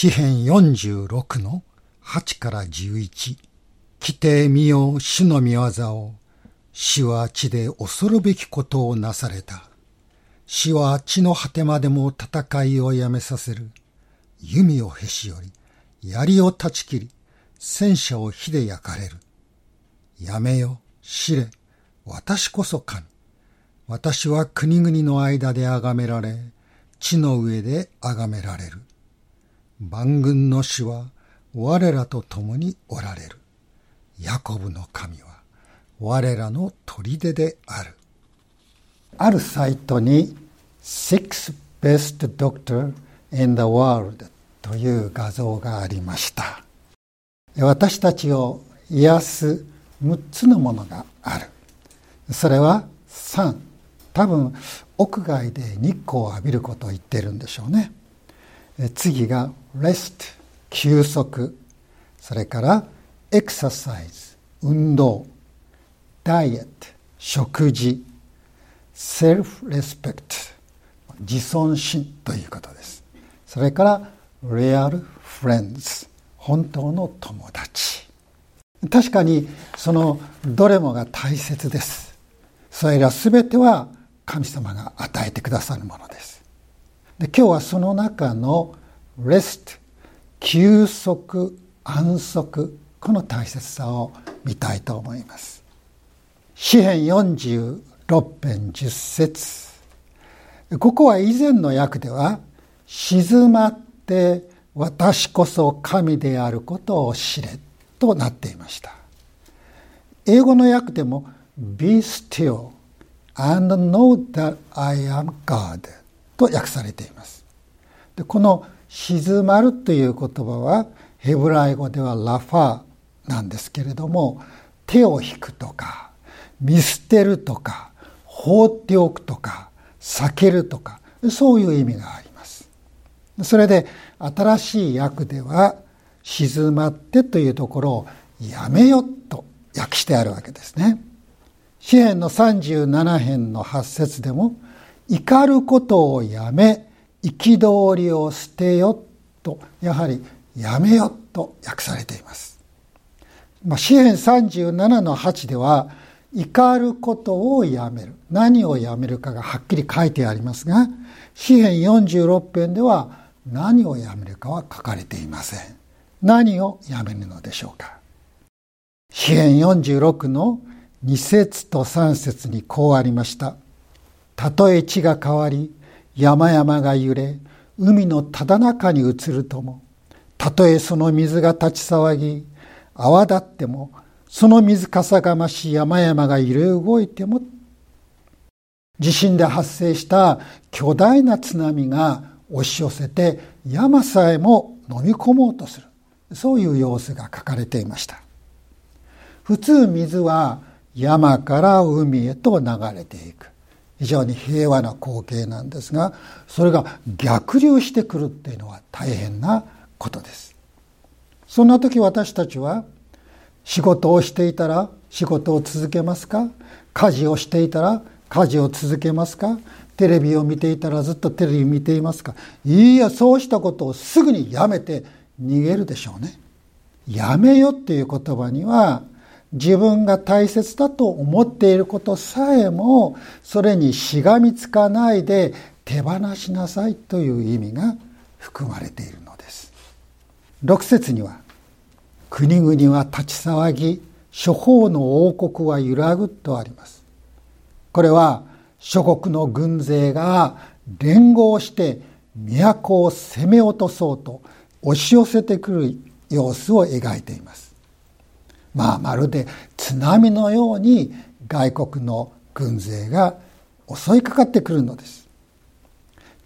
詩編46の8から11。来てみよう主の御業を。死は地で恐るべきことをなされた。死は地の果てまでも戦いをやめさせる。弓をへし折り、槍を断ち切り、戦車を火で焼かれる。やめよ、知れ、私こそ神。私は国々の間で崇められ、地の上で崇められる。万軍の主は我らと共におられる。ヤコブの神は我らの砦である。あるサイトに Six Best Doctor in the World という画像がありました。私たちを癒す6つのものがある。それは3。多分屋外で日光を浴びることを言ってるんでしょうね。次が rest 休息。それからエクササイズ運動。ダイエット食事。セルフレスペクト自尊心ということです。それからレアルフレンズ本当の友達。確かにそのどれもが大切です。それら全ては神様が与えてくださるものです。で今日はその中のレスト休息安息この大切さを見たいと思います。詩編46編10節。ここは以前の訳では静まって私こそ神であることを知れとなっていました。英語の訳でも Be still and know that I am God と訳されています。でこの静まるという言葉はヘブライ語ではラファーなんですけれども手を引くとか見捨てるとか放っておくとか避けるとかそういう意味があります。それで新しい訳では静まってというところをやめよと訳してあるわけですね。詩篇の37編の8節でも怒ることをやめ憤りを捨てよとやはりやめよと訳されています。まあ、詩篇37の8では怒ることをやめる何をやめるかがはっきり書いてありますが詩篇46編では何をやめるかは書かれていません。何をやめるのでしょうか詩篇46の2節と3節にこうありました。たとえ地が変わり山々が揺れ海のただ中に移るともたとえその水が立ち騒ぎ泡立ってもその水かさが増し山々が揺れ動いても地震で発生した巨大な津波が押し寄せて山さえも飲み込もうとする。そういう様子が書かれていました。普通水は山から海へと流れていく。非常に平和な光景なんですがそれが逆流してくるっていうのは大変なことです。そんな時私たちは仕事をしていたら仕事を続けますか？家事をしていたら家事を続けますか？テレビを見ていたらずっとテレビ見ていますか？いいやそうしたことをすぐにやめて逃げるでしょうね。やめよっていう言葉には自分が大切だと思っていることさえもそれにしがみつかないで手放しなさいという意味が含まれているのです。6節には「国々は立ち騒ぎ諸法の王国は揺らぐ」とあります。これは諸国の軍勢が連合して都を攻め落とそうと押し寄せてくる様子を描いています。まあまるで津波のように外国の軍勢が襲いかかってくるのです。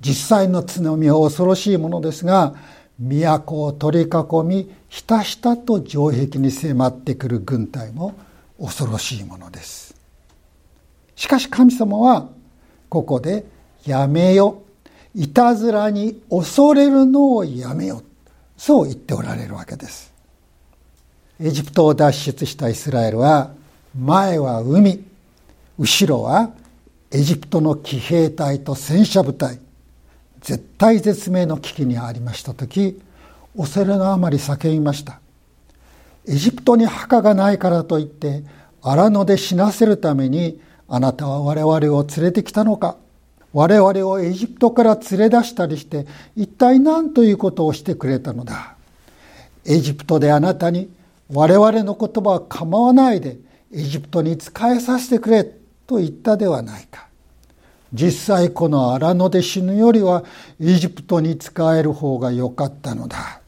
実際の津波は恐ろしいものですが都を取り囲みひたひたと城壁に迫ってくる軍隊も恐ろしいものです。しかし神様はここでやめよいたずらに恐れるのをやめよそう言っておられるわけです。エジプトを脱出したイスラエルは前は海後ろはエジプトの騎兵隊と戦車部隊。絶体絶命の危機にありました時恐れのあまり叫びました。エジプトに墓がないからといって荒野で死なせるためにあなたは我々を連れてきたのか。我々をエジプトから連れ出したりして一体何ということをしてくれたのだ。エジプトであなたに我々の言葉は構わないでエジプトに仕えさせてくれと言ったではないか。実際この荒野で死ぬよりはエジプトに仕える方が良かったのだ。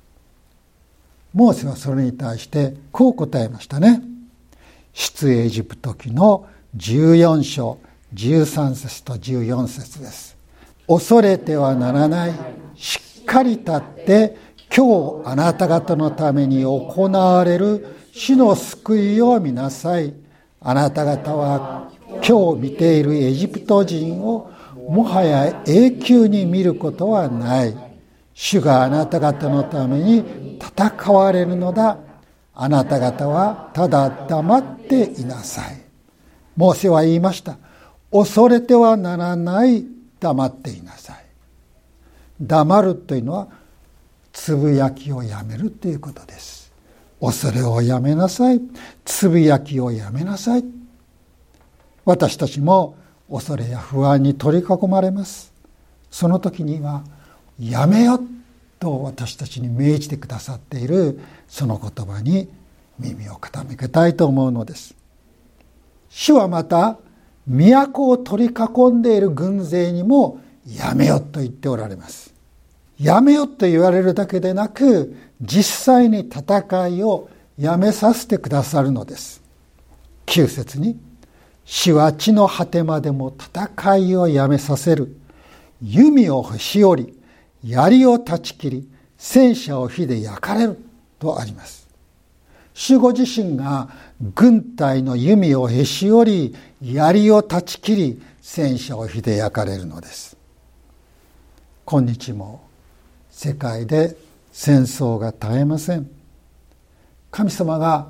モーセはそれに対してこう答えましたね。出エジプト記の14章13節と14節です。恐れてはならない。しっかり立って今日あなた方のために行われる主の救いを見なさい。あなた方は今日見ているエジプト人をもはや永久に見ることはない。主があなた方のために戦われるのだ。あなた方はただ黙っていなさい。モーセは言いました。恐れてはならない黙っていなさい。黙るというのはつぶやきをやめるということです。恐れをやめなさい。つぶやきをやめなさい。私たちも恐れや不安に取り囲まれます。その時にはやめよと私たちに命じてくださっているその言葉に耳を傾けたいと思うのです。主はまた都を取り囲んでいる軍勢にもやめよと言っておられます。やめよと言われるだけでなく実際に戦いをやめさせてくださるのです。9節に死は地の果てまでも戦いをやめさせる。弓をし折り槍を断ち切り戦車を火で焼かれる。とあります。主ご自身が軍隊の弓をへし折り槍を断ち切り戦車を火で焼かれるのです。今日も世界で戦争が絶えません。神様が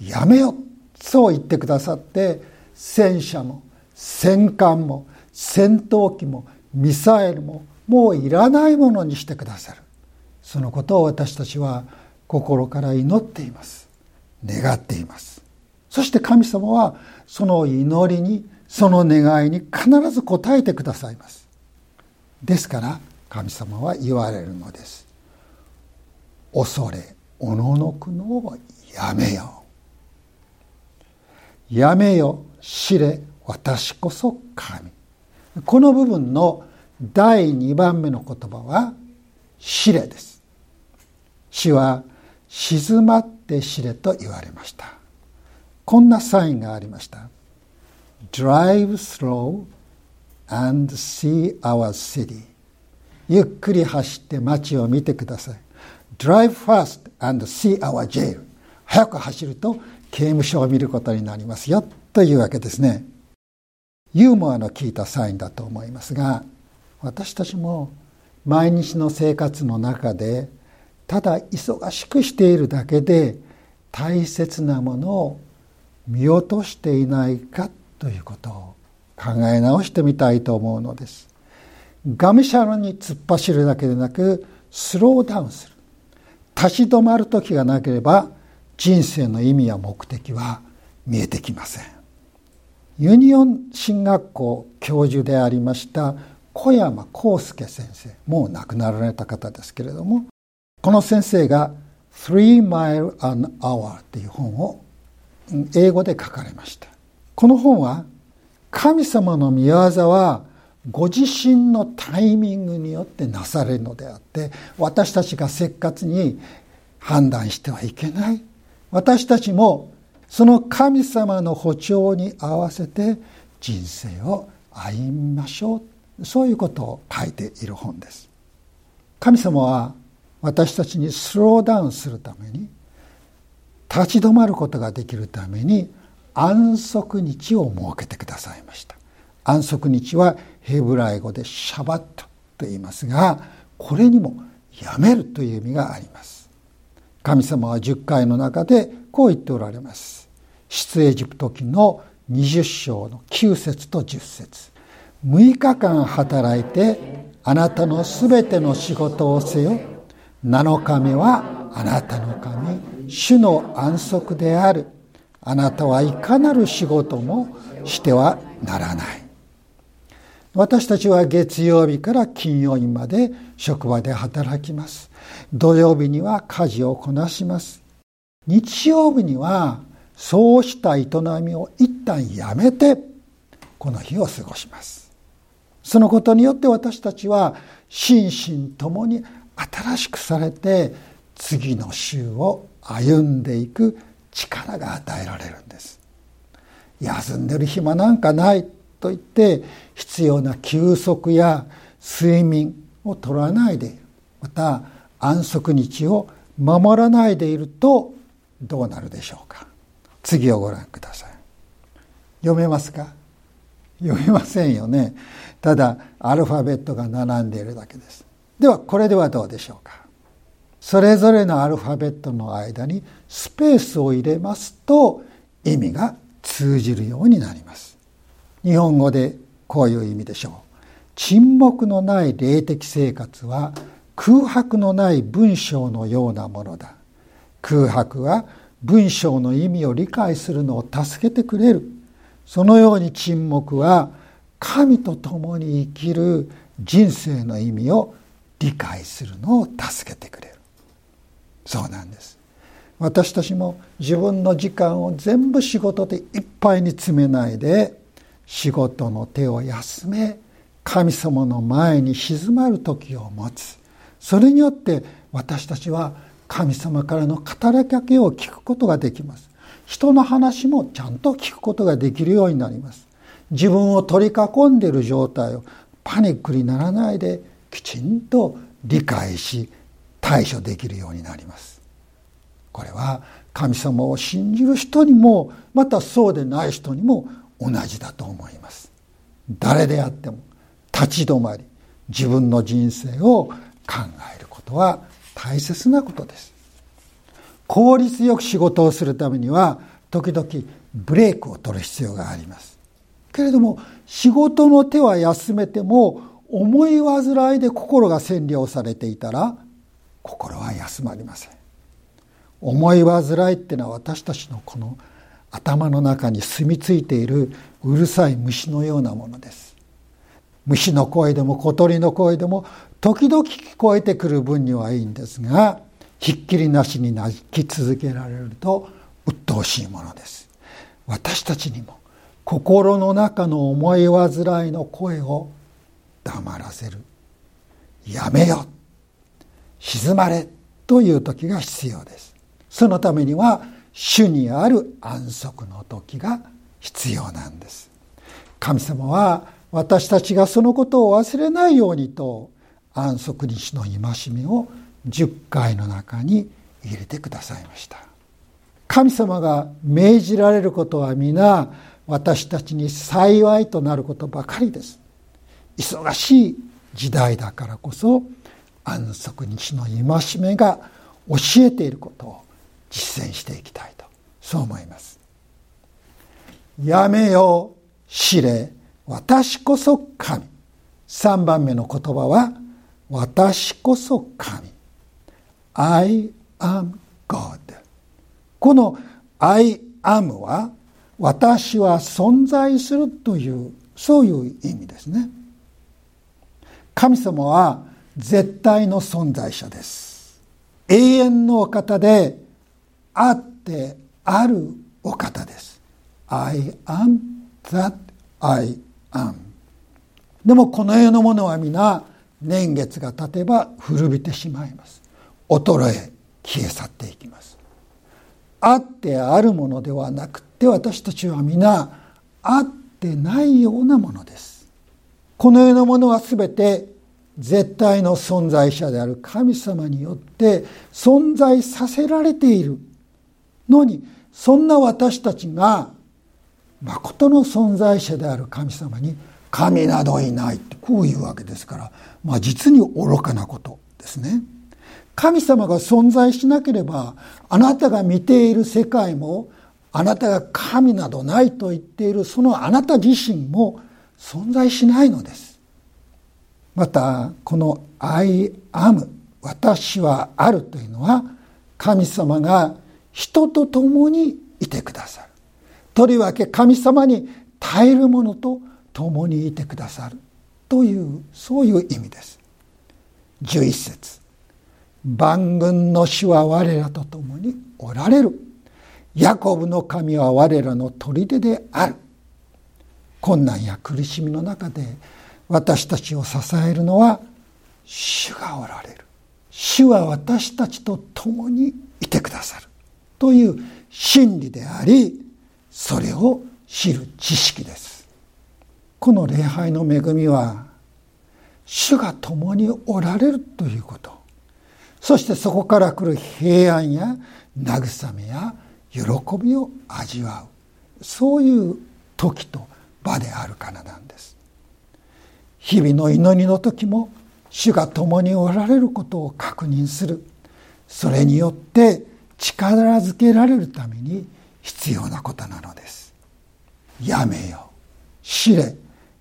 やめよそう言ってくださって戦車も戦艦も戦闘機もミサイルももういらないものにしてくださる。そのことを私たちは心から祈っています。願っています。そして神様はその祈りにその願いに必ず応えてくださいます。ですから神様は言われるのです。恐れおののくのをやめよやめよ知れ私こそ神。この部分の第2番目の言葉は知れです。死は静まって知れと言われました。こんなサインがありました。Drive slow and see our city. ゆっくり走って街を見てください。Drive fast and see our jail. 早く走ると刑務所を見ることになりますよ。というわけですね。ユーモアの効いたサインだと思いますが私たちも毎日の生活の中でただ忙しくしているだけで大切なものを見落としていないかということを考え直してみたいと思うのです。がむしゃらに突っ走るだけでなくスローダウンする。立ち止まる時がなければ人生の意味や目的は見えてきません。ユニオン進学校教授でありました小山康介先生もう亡くなられた方ですけれどもこの先生が「Three Mile an Hour」という本を英語で書かれました。この本は神様の御業はご自身のタイミングによってなされるのであって私たちがせっかちに判断してはいけない。私たちもその神様の歩調に合わせて人生を歩みましょう。そういうことを書いている本です。神様は私たちにスローダウンするために立ち止まることができるために安息日を設けてくださいました。安息日はヘブライ語でシャバットと言いますがこれにもやめるという意味があります。神様は10回の中でこう言っておられます。出エジプト記の20章の9節と10節。6日間働いてあなたのすべての仕事をせよ。7日目はあなたの神主の安息である。あなたはいかなる仕事もしてはならない。私たちは月曜日から金曜日まで職場で働きます。土曜日には家事をこなします。日曜日にはそうした営みを一旦やめてこの日を過ごします。そのことによって私たちは心身ともに新しくされて次の週を歩んでいく力が与えられるんです。休んでる暇なんかない。と言って必要な休息や睡眠を取らないでいるまた安息日を守らないでいるとどうなるでしょうか。次をご覧ください。読めますか？読めませんよね。ただアルファベットが並んでいるだけです。ではこれではどうでしょうか。それぞれのアルファベットの間にスペースを入れますと意味が通じるようになります。日本語でこういう意味でしょう。沈黙のない霊的生活は空白のない文章のようなものだ。空白は文章の意味を理解するのを助けてくれる。そのように沈黙は神と共に生きる人生の意味を理解するのを助けてくれる。そうなんです。私たちも自分の時間を全部仕事でいっぱいに詰めないで仕事の手を休め神様の前に静まる時を持つ。それによって私たちは神様からの語りかけを聞くことができます。人の話もちゃんと聞くことができるようになります。自分を取り囲んでいる状態をパニックにならないできちんと理解し対処できるようになります。これは神様を信じる人にもまたそうでない人にも同じだと思います。誰であっても立ち止まり自分の人生を考えることは大切なことです。効率よく仕事をするためには時々ブレイクを取る必要があります。けれども仕事の手は休めても思い煩いで心が占領されていたら心は休まりません。思い煩いっていうのは私たちのこの頭の中に住み着いているうるさい虫のようなものです。虫の声でも小鳥の声でも時々聞こえてくる分にはいいんですがひっきりなしに泣き続けられると鬱陶しいものです。私たちにも心の中の思い煩いの声を黙らせる。やめよ静まれという時が必要です。そのためには主にある安息の時が必要なんです。神様は私たちがそのことを忘れないようにと安息日の戒めを10回の中に入れてくださいました。神様が命じられることは皆私たちに幸いとなることばかりです。忙しい時代だからこそ安息日の戒めが教えていることを実践していきたいとそう思います。やめよう知れ。私こそ神。3番目の言葉は私こそ神。I am God この I am は私は存在するというそういう意味ですね。神様は絶対の存在者です。永遠のお方であってあるお方です。I am that I am でもこの世のものは皆年月が経てば古びてしまいます。衰え消え去っていきます。あってあるものではなくて私たちは皆あってないようなものです。この世のものは全て絶対の存在者である神様によって存在させられている。のにそんな私たちが誠の存在者である神様に神などいないってこういうわけですから、まあ、実に愚かなことですね。神様が存在しなければあなたが見ている世界もあなたが神などないと言っているそのあなた自身も存在しないのです。またこの「I am」私はあるというのは神様が人と共にいてくださる。とりわけ神様に耐える者と共にいてくださる。というそういう意味です。11節。万軍の主は我らと共におられる。ヤコブの神は我らの砦である。困難や苦しみの中で私たちを支えるのは主がおられる。主は私たちと共にいてくださる。という真理でありそれを知る知識です。この礼拝の恵みは主が共におられるということ。そしてそこから来る平安や慰めや喜びを味わう。そういう時と場であるからなんです。日々の祈りの時も主が共におられることを確認する。それによって力づけられるために必要なことなのです。やめよ知れ。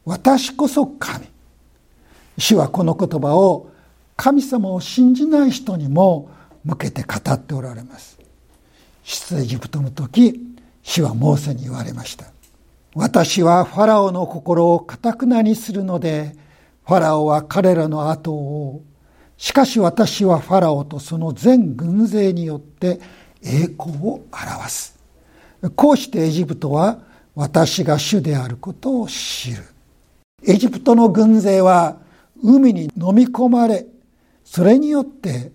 私こそ神。主はこの言葉を神様を信じない人にも向けて語っておられます。出エジプトの時主はモーセに言われました。私はファラオの心をかたくなにするのでファラオは彼らの後をしかし私はファラオとその全軍勢によって栄光を表す。こうしてエジプトは私が主であることを知る。エジプトの軍勢は海に飲み込まれそれによって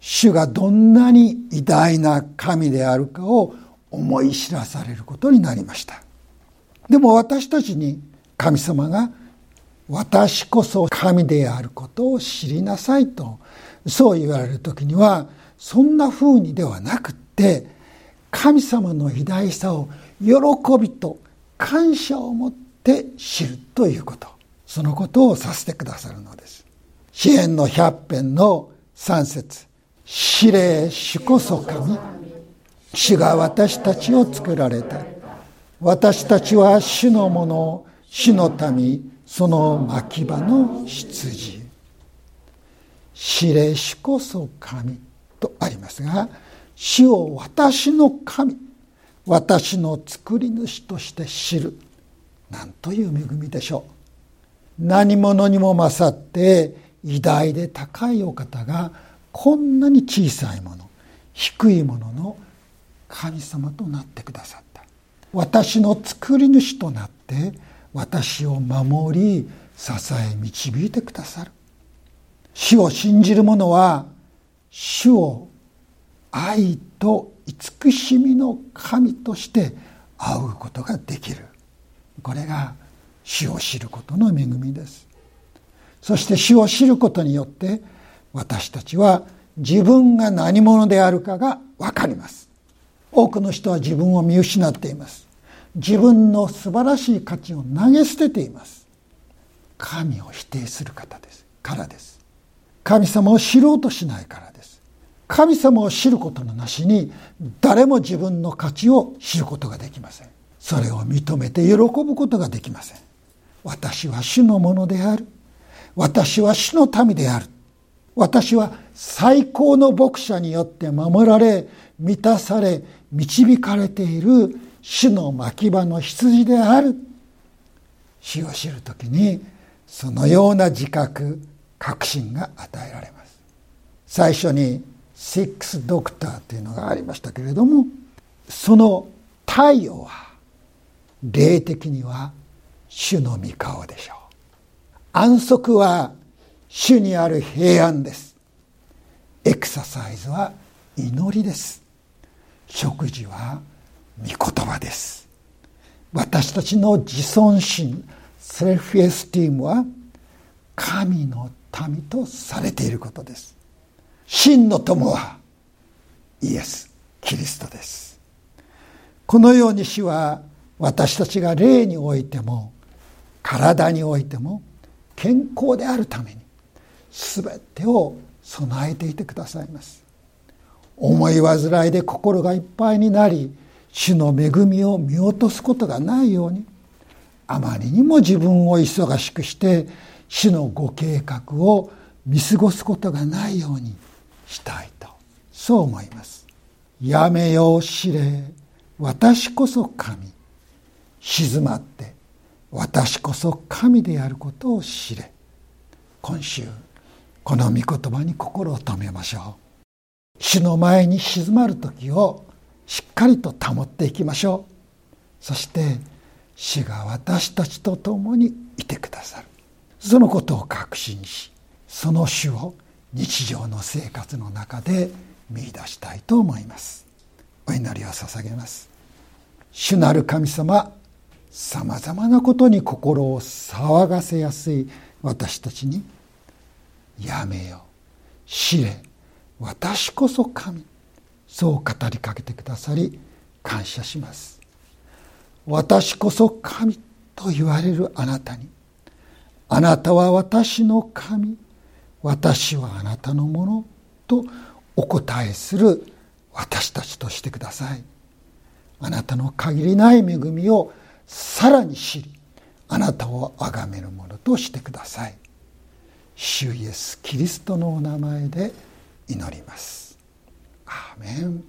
主がどんなに偉大な神であるかを思い知らされることになりました。でも私たちに神様が私こそ神であることを知りなさいとそう言われる時にはそんな風にではなくって神様の偉大さを喜びと感謝を持って知るということ。そのことをさせてくださるのです。詩篇の百編の三節。司令主こそ神。主が私たちを作られた。私たちは主のもの主の民。その牧場の羊。司令主こそ神とありますが主を私の神私の作り主として知るなんという恵みでしょう。何者にも勝って偉大で高いお方がこんなに小さいもの低いものの神様となってくださった。私の作り主となって私を守り支え導いてくださる。主を信じる者は主を愛と慈しみの神として仰ぐことができる。これが主を知ることの恵みです。そして主を知ることによって私たちは自分が何者であるかが分かります。多くの人は自分を見失っています。自分の素晴らしい価値を投げ捨てています。神を否定する方です。からです。神様を知ろうとしないからです。神様を知ることのなしに誰も自分の価値を知ることができません。それを認めて喜ぶことができません。私は主のものである。私は主の民である。私は最高の牧者によって守られ満たされ導かれている主の牧場の羊である。主を知る時にそのような自覚確信が与えられます。最初にシックスドクターというのがありましたけれどもその太陽は霊的には主の御顔でしょう。安息は主にある平安です。エクササイズは祈りです。食事は御言葉です。私たちの自尊心セルフエスティームは神の民とされていることです。真の友はイエス・キリストです。このように主は私たちが霊においても体においても健康であるために全てを備えていてくださいます。思い煩いで心がいっぱいになり主の恵みを見落とすことがないようにあまりにも自分を忙しくして主のご計画を見過ごすことがないようにしたいとそう思います。やめよう知れ私こそ神。静まって私こそ神であることを知れ。今週この御言葉に心を留めましょう。主の前に静まる時をしっかりと保っていきましょう。そして主が私たちと共にいてくださる。そのことを確信しその主を日常の生活の中で見出したいと思います。お祈りを捧げます。主なる神様さまざまなことに心を騒がせやすい私たちにやめよ知れ私こそ神。そう語りかけてくださり感謝します。私こそ神と言われるあなたにあなたは私の神私はあなたのものとお答えする私たちとしてください。あなたの限りない恵みをさらに知りあなたを崇めるものとしてください。主イエスキリストのお名前で祈ります。アーメン